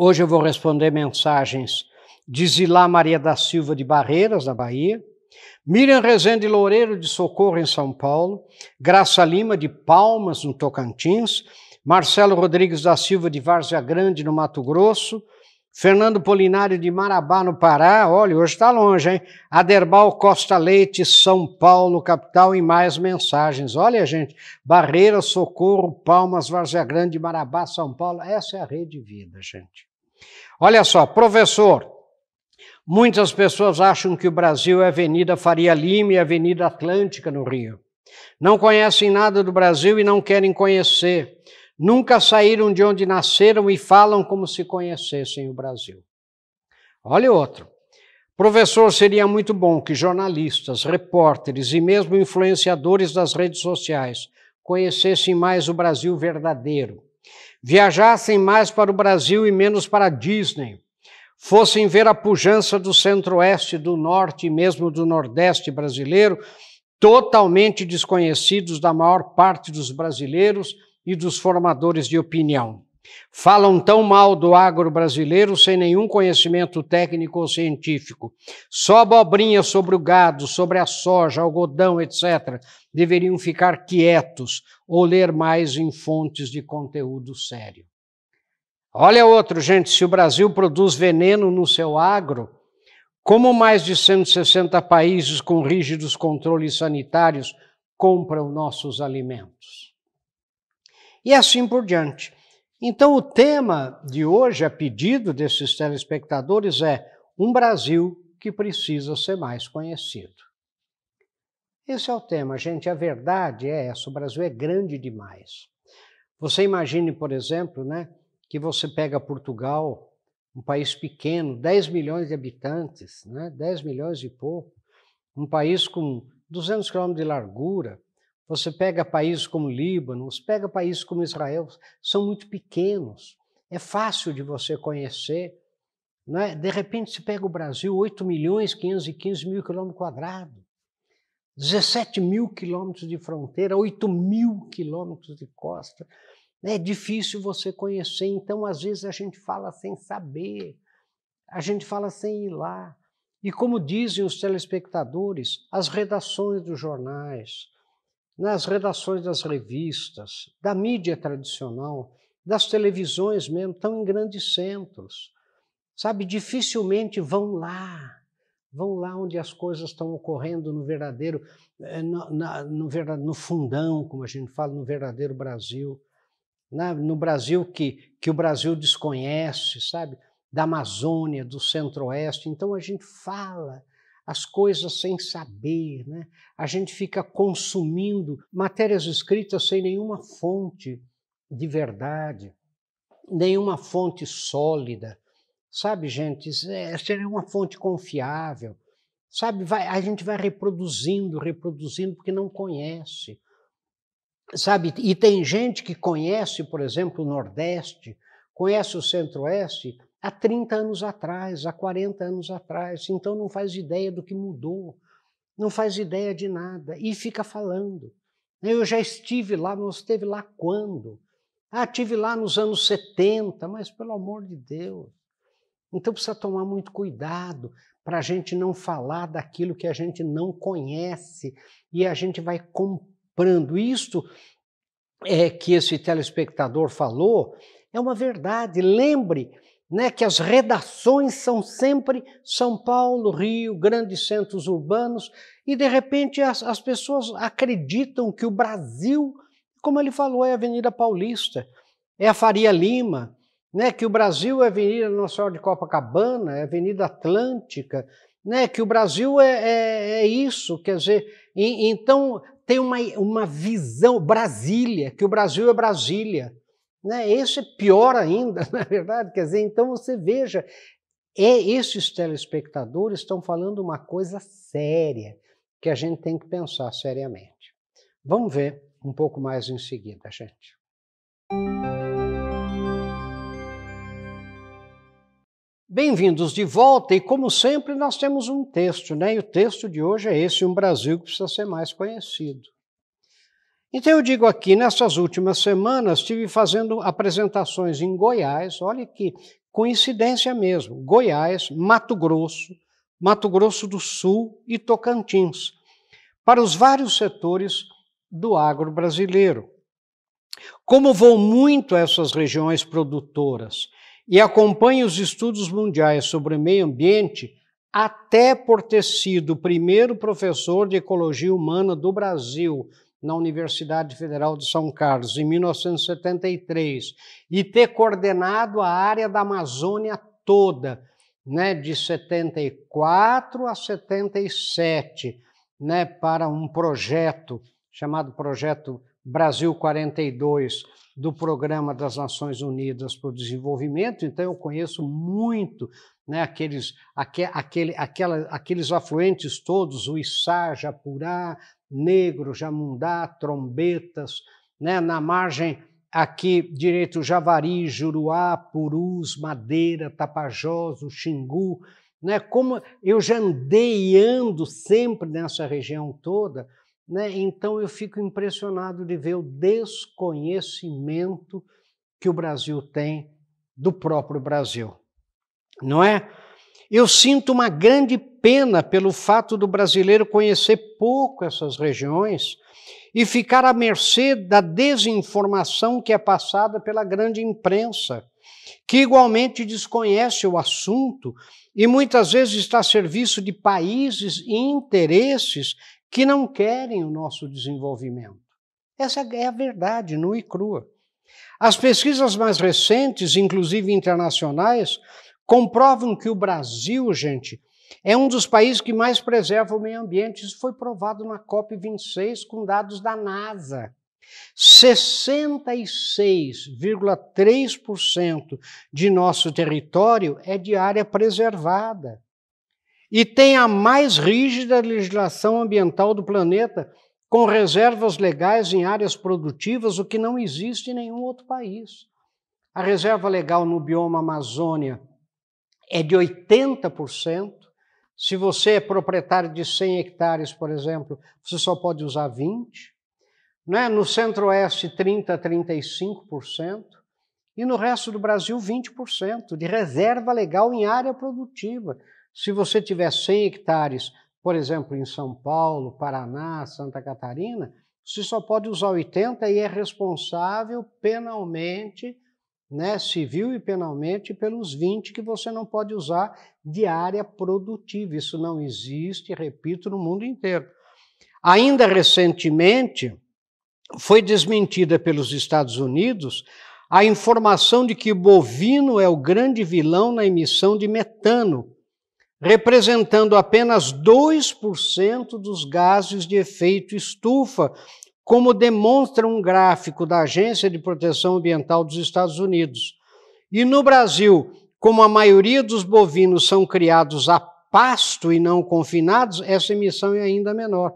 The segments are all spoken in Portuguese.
Hoje eu vou responder mensagens de Zilá Maria da Silva de Barreiras, na Bahia, Miriam Rezende Loureiro de Socorro, em São Paulo, Graça Lima de Palmas, no Tocantins, Marcelo Rodrigues da Silva de Várzea Grande, no Mato Grosso, Fernando Polinário de Marabá, no Pará, olha, hoje está longe, hein? Aderbal Costa Leite, São Paulo, capital, e mais mensagens. Olha, gente, Barreira, Socorro, Palmas, Várzea Grande, Marabá, São Paulo, essa é a rede vida, gente. Olha só, professor, muitas pessoas acham que o Brasil é Avenida Faria Lima e Avenida Atlântica no Rio. Não conhecem nada do Brasil e não querem conhecer. Nunca saíram de onde nasceram e falam como se conhecessem o Brasil. Olha outro. Professor, seria muito bom que jornalistas, repórteres e mesmo influenciadores das redes sociais conhecessem mais o Brasil verdadeiro, viajassem mais para o Brasil e menos para a Disney, fossem ver a pujança do centro-oeste, do norte e mesmo do nordeste brasileiro, totalmente desconhecidos da maior parte dos brasileiros e dos formadores de opinião. Falam tão mal do agro brasileiro sem nenhum conhecimento técnico ou científico. Só abobrinha sobre o gado, sobre a soja, algodão, etc. Deveriam ficar quietos ou ler mais em fontes de conteúdo sério. Olha outro, gente, se o Brasil produz veneno no seu agro, como mais de 160 países com rígidos controles sanitários compram nossos alimentos? e assim por diante. Então, o tema de hoje, a pedido desses telespectadores, é um Brasil que precisa ser mais conhecido. Esse é o tema, gente. A verdade é essa: o Brasil é grande demais. Você imagine, por exemplo, né, que você pega Portugal, um país pequeno, 10 milhões de habitantes, né, 10 milhões e pouco, um país com 200 quilômetros de largura, você pega países como Líbano, você pega países como Israel, são muito pequenos. É fácil de você conhecer. Não é? De repente, se pega o Brasil, 8 milhões 515 mil quilômetros quadrados, 17 mil quilômetros de fronteira, 8 mil quilômetros de costa. É difícil você conhecer, então às vezes a gente fala sem saber, a gente fala sem ir lá. E como dizem os telespectadores, as redações dos jornais, nas redações das revistas, da mídia tradicional, das televisões mesmo, estão em grandes centros. Sabe, dificilmente vão lá, vão lá onde as coisas estão ocorrendo no verdadeiro, eh, no, no, no fundão, como a gente fala, no verdadeiro Brasil. Na, no Brasil que, que o Brasil desconhece, sabe? Da Amazônia, do Centro-Oeste. Então a gente fala as coisas sem saber, né? A gente fica consumindo matérias escritas sem nenhuma fonte de verdade, nenhuma fonte sólida. Sabe, gente, é, seria uma fonte confiável. Sabe, vai, a gente vai reproduzindo, reproduzindo, porque não conhece. Sabe, e tem gente que conhece, por exemplo, o Nordeste, conhece o Centro-Oeste, há 30 anos atrás, há 40 anos atrás, então não faz ideia do que mudou, não faz ideia de nada e fica falando. Eu já estive lá, mas esteve lá quando? Ah, estive lá nos anos 70, mas pelo amor de Deus. Então precisa tomar muito cuidado para a gente não falar daquilo que a gente não conhece e a gente vai comprando. Isto é que esse telespectador falou é uma verdade. Lembre né, que as redações são sempre São Paulo, Rio, grandes centros urbanos, e de repente as, as pessoas acreditam que o Brasil, como ele falou, é a Avenida Paulista, é a Faria Lima, né, que o Brasil é a Avenida Nossa Senhora de Copacabana, é a Avenida Atlântica, né, que o Brasil é, é, é isso, quer dizer, e, então tem uma, uma visão, Brasília, que o Brasil é Brasília. Né? Esse é pior ainda, na verdade. Quer dizer, então você veja, é, esses telespectadores estão falando uma coisa séria que a gente tem que pensar seriamente. Vamos ver um pouco mais em seguida, gente. Bem-vindos de volta e, como sempre, nós temos um texto, né? E o texto de hoje é esse: Um Brasil que precisa ser mais conhecido. Então eu digo aqui, nessas últimas semanas, estive fazendo apresentações em Goiás, olha que coincidência mesmo, Goiás, Mato Grosso, Mato Grosso do Sul e Tocantins, para os vários setores do agro brasileiro. Como vou muito a essas regiões produtoras e acompanho os estudos mundiais sobre meio ambiente, até por ter sido o primeiro professor de ecologia humana do Brasil na Universidade Federal de São Carlos, em 1973, e ter coordenado a área da Amazônia toda, né, de 74 a 77, né, para um projeto chamado Projeto Brasil 42, do Programa das Nações Unidas para o Desenvolvimento, então eu conheço muito né, aqueles, aque, aquele, aquela, aqueles afluentes todos, o Içá, Japurá, Negro, Jamundá, Trombetas, né, na margem aqui direito Javari, Juruá, Purus, Madeira, Tapajós, o Xingu, né, como eu já andei e ando sempre nessa região toda, né, então eu fico impressionado de ver o desconhecimento que o Brasil tem do próprio Brasil não é? Eu sinto uma grande pena pelo fato do brasileiro conhecer pouco essas regiões e ficar à mercê da desinformação que é passada pela grande imprensa, que igualmente desconhece o assunto e muitas vezes está a serviço de países e interesses que não querem o nosso desenvolvimento. Essa é a verdade, nua e crua. As pesquisas mais recentes, inclusive internacionais, comprovam que o Brasil, gente, é um dos países que mais preserva o meio ambiente. Isso foi provado na COP26 com dados da NASA. 66,3% de nosso território é de área preservada. E tem a mais rígida legislação ambiental do planeta, com reservas legais em áreas produtivas, o que não existe em nenhum outro país. A reserva legal no bioma Amazônia é de 80%. Se você é proprietário de 100 hectares, por exemplo, você só pode usar 20. Né? No centro-oeste, 30% a 35%. E no resto do Brasil, 20% de reserva legal em área produtiva. Se você tiver 100 hectares, por exemplo, em São Paulo, Paraná, Santa Catarina, você só pode usar 80 e é responsável penalmente né, civil e penalmente pelos 20 que você não pode usar de área produtiva. Isso não existe, repito, no mundo inteiro. Ainda recentemente, foi desmentida pelos Estados Unidos a informação de que o bovino é o grande vilão na emissão de metano, representando apenas 2% dos gases de efeito estufa como demonstra um gráfico da Agência de Proteção Ambiental dos Estados Unidos. E no Brasil, como a maioria dos bovinos são criados a pasto e não confinados, essa emissão é ainda menor.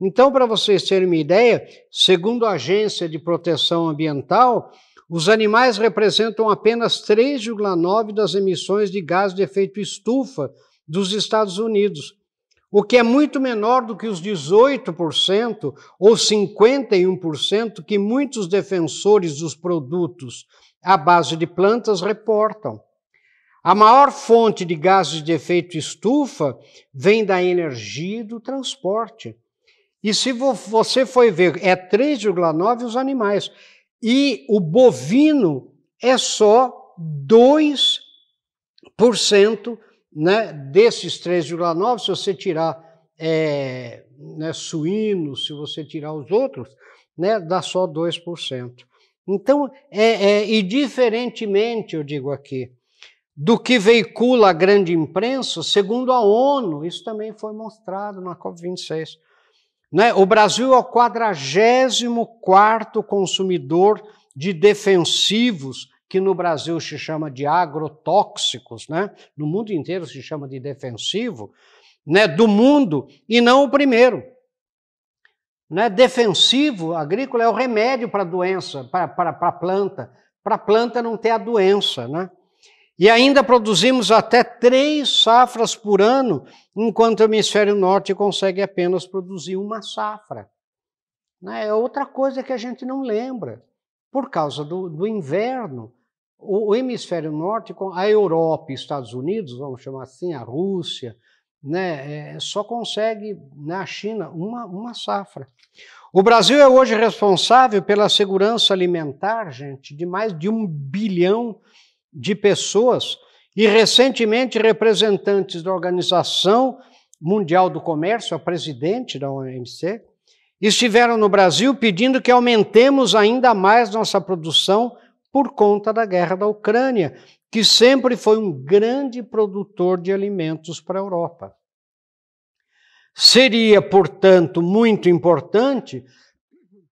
Então, para vocês terem uma ideia, segundo a Agência de Proteção Ambiental, os animais representam apenas 3,9% das emissões de gás de efeito estufa dos Estados Unidos o que é muito menor do que os 18% ou 51% que muitos defensores dos produtos à base de plantas reportam. A maior fonte de gases de efeito estufa vem da energia e do transporte. E se você for ver, é 3,9 os animais. E o bovino é só 2% né, desses 3,9, se você tirar é, né, suínos, se você tirar os outros, né, dá só 2%. Então, é, é, e diferentemente, eu digo aqui, do que veicula a grande imprensa, segundo a ONU, isso também foi mostrado na COP26. Né? O Brasil é o 44 consumidor de defensivos que no Brasil se chama de agrotóxicos, né? no mundo inteiro se chama de defensivo, né? do mundo, e não o primeiro. Né? Defensivo agrícola é o remédio para a doença, para a planta, para a planta não ter a doença. Né? E ainda produzimos até três safras por ano, enquanto o hemisfério norte consegue apenas produzir uma safra. Né? É outra coisa que a gente não lembra. Por causa do, do inverno, o, o, hemisfério norte, a Europa e Estados Unidos, vamos chamar assim, a Rússia, né, é, só consegue na China uma, uma safra. O Brasil é hoje responsável pela segurança alimentar, gente, de mais de um bilhão de pessoas. E recentemente, representantes da Organização Mundial do Comércio, a presidente da OMC, estiveram no Brasil pedindo que aumentemos ainda mais nossa produção por conta da guerra da Ucrânia, que sempre foi um grande produtor de alimentos para a Europa. Seria, portanto, muito importante,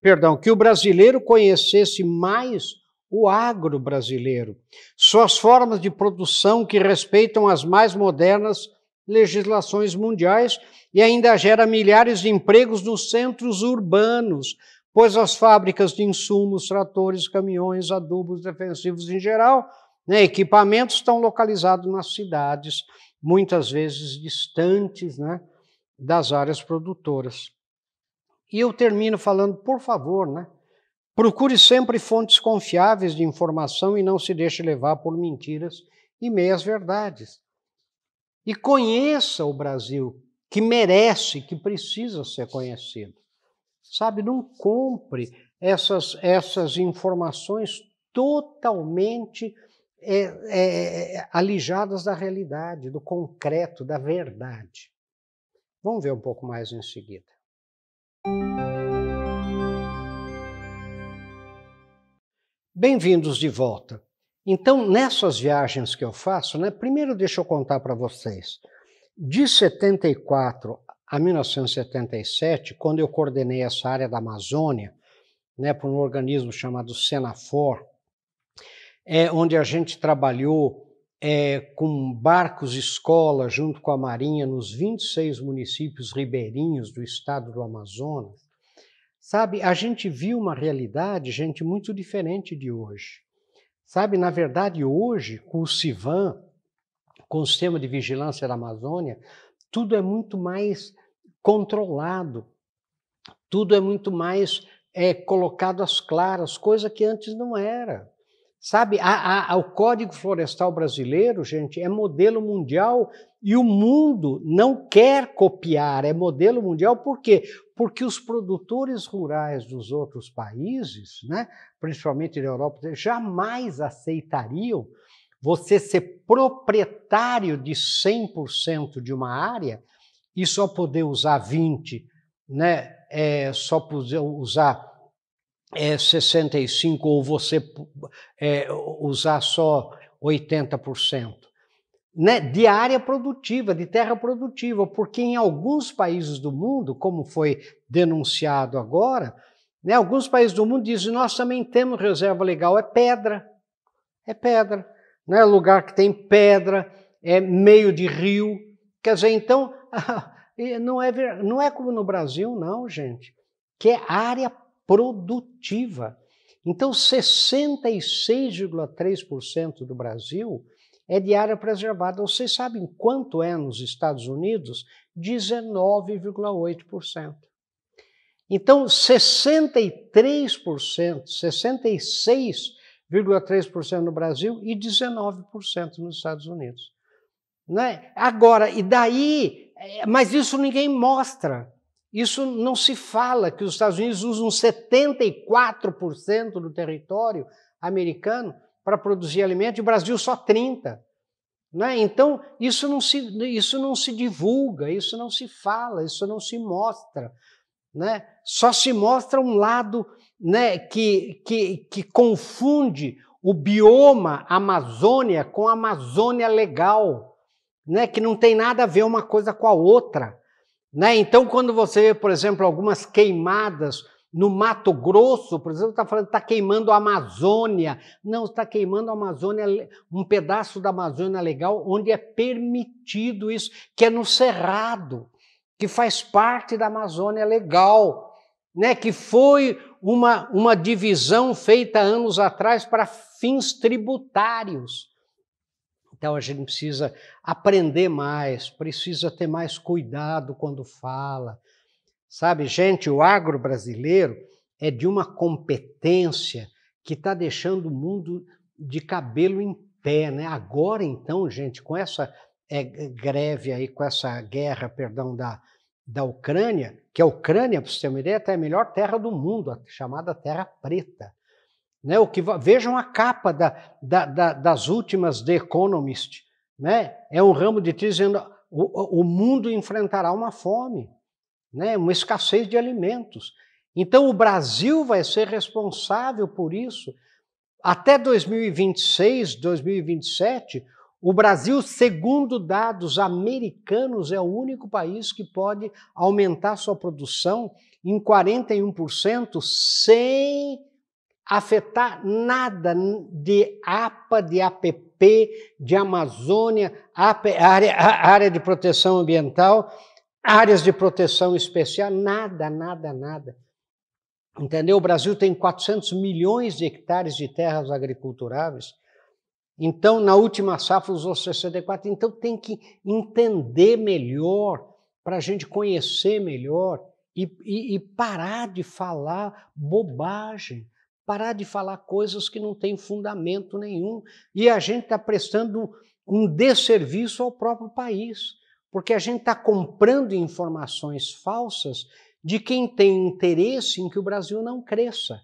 perdão, que o brasileiro conhecesse mais o agro brasileiro, suas formas de produção que respeitam as mais modernas legislações mundiais e ainda gera milhares de empregos nos centros urbanos, pois as fábricas de insumos, tratores, caminhões, adubos defensivos em geral, né, equipamentos estão localizados nas cidades, muitas vezes distantes né, das áreas produtoras. E eu termino falando, por favor, né, procure sempre fontes confiáveis de informação e não se deixe levar por mentiras e meias verdades. E conheça o Brasil, que merece, que precisa ser conhecido. Sabe, não compre essas, essas informações totalmente é, é, alijadas da realidade, do concreto, da verdade. Vamos ver um pouco mais em seguida. Bem-vindos de volta. Então, nessas viagens que eu faço, né, primeiro deixa eu contar para vocês. De 74 a 1977, quando eu coordenei essa área da Amazônia, né, por um organismo chamado Senafor, é, onde a gente trabalhou é, com barcos escola junto com a Marinha nos 26 municípios ribeirinhos do estado do Amazonas, sabe, a gente viu uma realidade, gente, muito diferente de hoje. Sabe, na verdade, hoje, com o CIVAM, com o sistema de vigilância da Amazônia, tudo é muito mais controlado, tudo é muito mais é, colocado às claras, coisa que antes não era. Sabe, a, a, o Código Florestal Brasileiro, gente, é modelo mundial e o mundo não quer copiar, é modelo mundial por quê? Porque os produtores rurais dos outros países, né, principalmente da Europa, jamais aceitariam você ser proprietário de 100% de uma área e só poder usar 20%, né, é, só poder usar é, 65% ou você é, usar só 80%. Né, de área produtiva, de terra produtiva, porque em alguns países do mundo, como foi denunciado agora, né, alguns países do mundo dizem: nós também temos reserva legal, é pedra, é pedra, né, lugar que tem pedra, é meio de rio, quer dizer, então não é, não é como no Brasil, não, gente, que é área produtiva. Então, 66,3% do Brasil é de área preservada. Vocês sabem quanto é nos Estados Unidos? 19,8%. Então, 63%, 66,3% no Brasil e 19% nos Estados Unidos. Né? Agora, e daí? É, mas isso ninguém mostra. Isso não se fala que os Estados Unidos usam 74% do território americano para produzir alimento e o Brasil só 30%. Né? Então, isso não, se, isso não se divulga, isso não se fala, isso não se mostra. Né? Só se mostra um lado né, que, que, que confunde o bioma Amazônia com a Amazônia legal, né, que não tem nada a ver uma coisa com a outra. Né? Então, quando você vê, por exemplo, algumas queimadas no Mato Grosso, por exemplo, está falando que está queimando a Amazônia. Não, está queimando a Amazônia, um pedaço da Amazônia legal, onde é permitido isso, que é no Cerrado, que faz parte da Amazônia legal, né? que foi uma, uma divisão feita anos atrás para fins tributários. Então a gente precisa aprender mais, precisa ter mais cuidado quando fala. Sabe, gente, o agro brasileiro é de uma competência que está deixando o mundo de cabelo em pé, né? Agora, então, gente, com essa é, greve aí, com essa guerra, perdão, da, da Ucrânia, que a Ucrânia, para você ter uma ideia, é a melhor terra do mundo, a chamada Terra Preta. Né? O que, vejam a capa da, da, da, das últimas The Economist. Né? É um ramo de dizendo o, o mundo enfrentará uma fome né, uma escassez de alimentos. Então, o Brasil vai ser responsável por isso. Até 2026, 2027, o Brasil, segundo dados americanos, é o único país que pode aumentar sua produção em 41% sem afetar nada de APA, de APP, de Amazônia, área, área de proteção ambiental áreas de proteção especial, nada, nada, nada. Entendeu? O Brasil tem 400 milhões de hectares de terras agriculturáveis. Então, na última safra usou 64. Então, tem que entender melhor, para a gente conhecer melhor e, e, e, parar de falar bobagem, parar de falar coisas que não têm fundamento nenhum. E a gente está prestando um, desserviço ao próprio país porque a gente está comprando informações falsas de quem tem interesse em que o Brasil não cresça.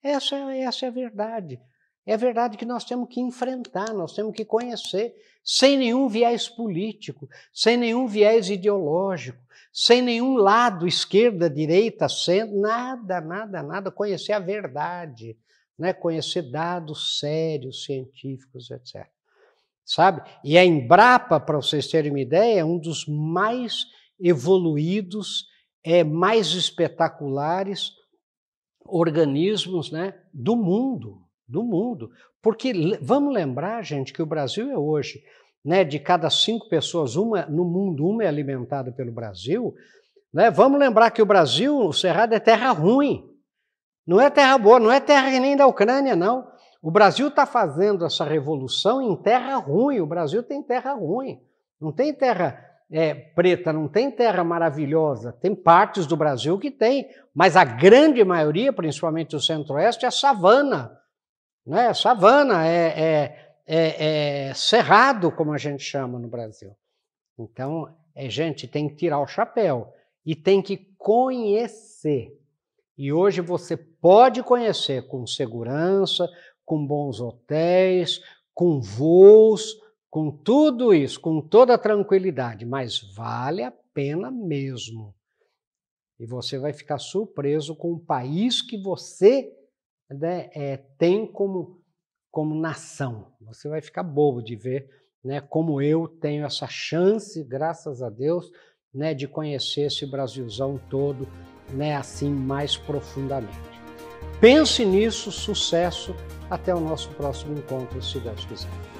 Essa, essa é a verdade. É a verdade que nós temos que enfrentar, nós temos que conhecer, sem nenhum viés político, sem nenhum viés ideológico, sem nenhum lado, esquerda, direita, centro, nada, nada, nada. Conhecer a verdade, né? conhecer dados sérios, científicos, etc sabe? E a Embrapa, para vocês terem uma ideia, é um dos mais evoluídos, é, mais espetaculares organismos né, do mundo, do mundo. Porque vamos lembrar, gente, que o Brasil é hoje, né, de cada cinco pessoas, uma no mundo, uma é alimentada pelo Brasil. Né? Vamos lembrar que o Brasil, o Cerrado, é terra ruim. Não é terra boa, não é terra nem da Ucrânia, não. O Brasil está fazendo essa revolução em terra ruim. O Brasil tem terra ruim. Não tem terra é, preta, não tem terra maravilhosa. Tem partes do Brasil que tem, mas a grande maioria, principalmente o centro-oeste, é savana. Né? Savana é, é, é, é cerrado, como a gente chama no Brasil. Então, é, gente, tem que tirar o chapéu e tem que conhecer. E hoje você pode conhecer com segurança, com bons hotéis, com voos, com tudo isso, com toda tranquilidade, mas vale a pena mesmo. E você vai ficar surpreso com o país que você né, é, tem como, como nação. Você vai ficar bobo de ver né, como eu tenho essa chance, graças a Deus, né, de conhecer esse Brasilzão todo né, assim mais profundamente. Pense nisso, sucesso. Até o nosso próximo encontro, se Deus quiser.